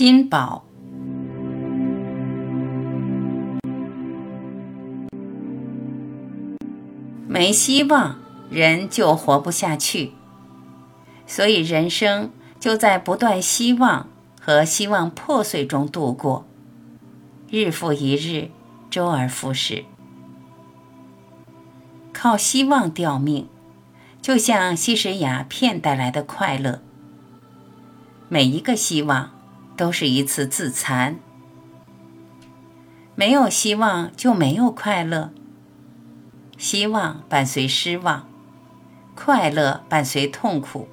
金宝，没希望，人就活不下去。所以人生就在不断希望和希望破碎中度过，日复一日，周而复始。靠希望吊命，就像吸食鸦片带来的快乐。每一个希望。都是一次自残。没有希望就没有快乐，希望伴随失望，快乐伴随痛苦。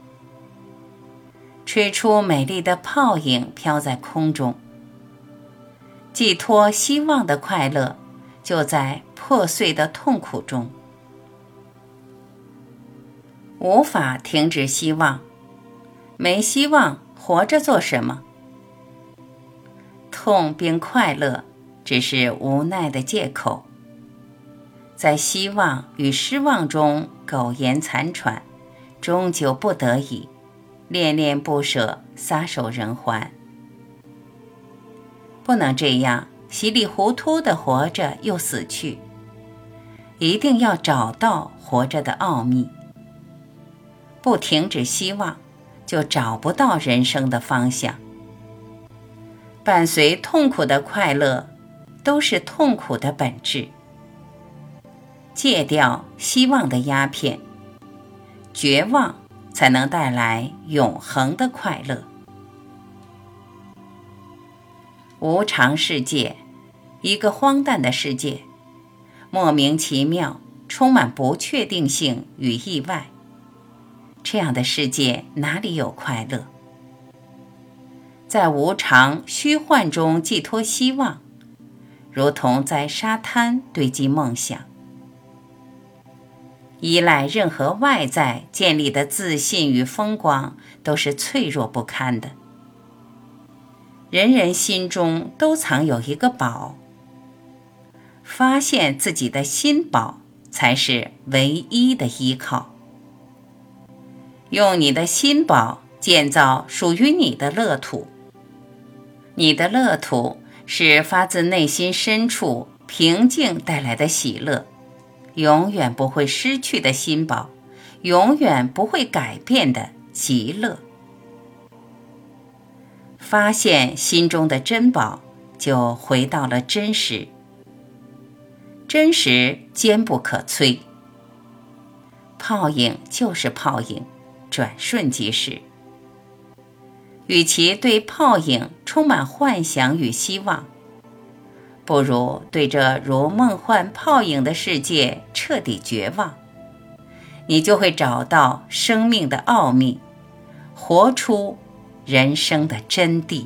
吹出美丽的泡影，飘在空中。寄托希望的快乐，就在破碎的痛苦中。无法停止希望，没希望，活着做什么？痛并快乐，只是无奈的借口。在希望与失望中苟延残喘，终究不得已，恋恋不舍，撒手人寰。不能这样稀里糊涂的活着又死去。一定要找到活着的奥秘。不停止希望，就找不到人生的方向。伴随痛苦的快乐，都是痛苦的本质。戒掉希望的鸦片，绝望才能带来永恒的快乐。无常世界，一个荒诞的世界，莫名其妙，充满不确定性与意外。这样的世界哪里有快乐？在无常虚幻中寄托希望，如同在沙滩堆积梦想。依赖任何外在建立的自信与风光，都是脆弱不堪的。人人心中都藏有一个宝，发现自己的心宝，才是唯一的依靠。用你的心宝建造属于你的乐土。你的乐土是发自内心深处平静带来的喜乐，永远不会失去的心宝，永远不会改变的极乐。发现心中的珍宝，就回到了真实。真实坚不可摧，泡影就是泡影，转瞬即逝。与其对泡影充满幻想与希望，不如对这如梦幻泡影的世界彻底绝望。你就会找到生命的奥秘，活出人生的真谛。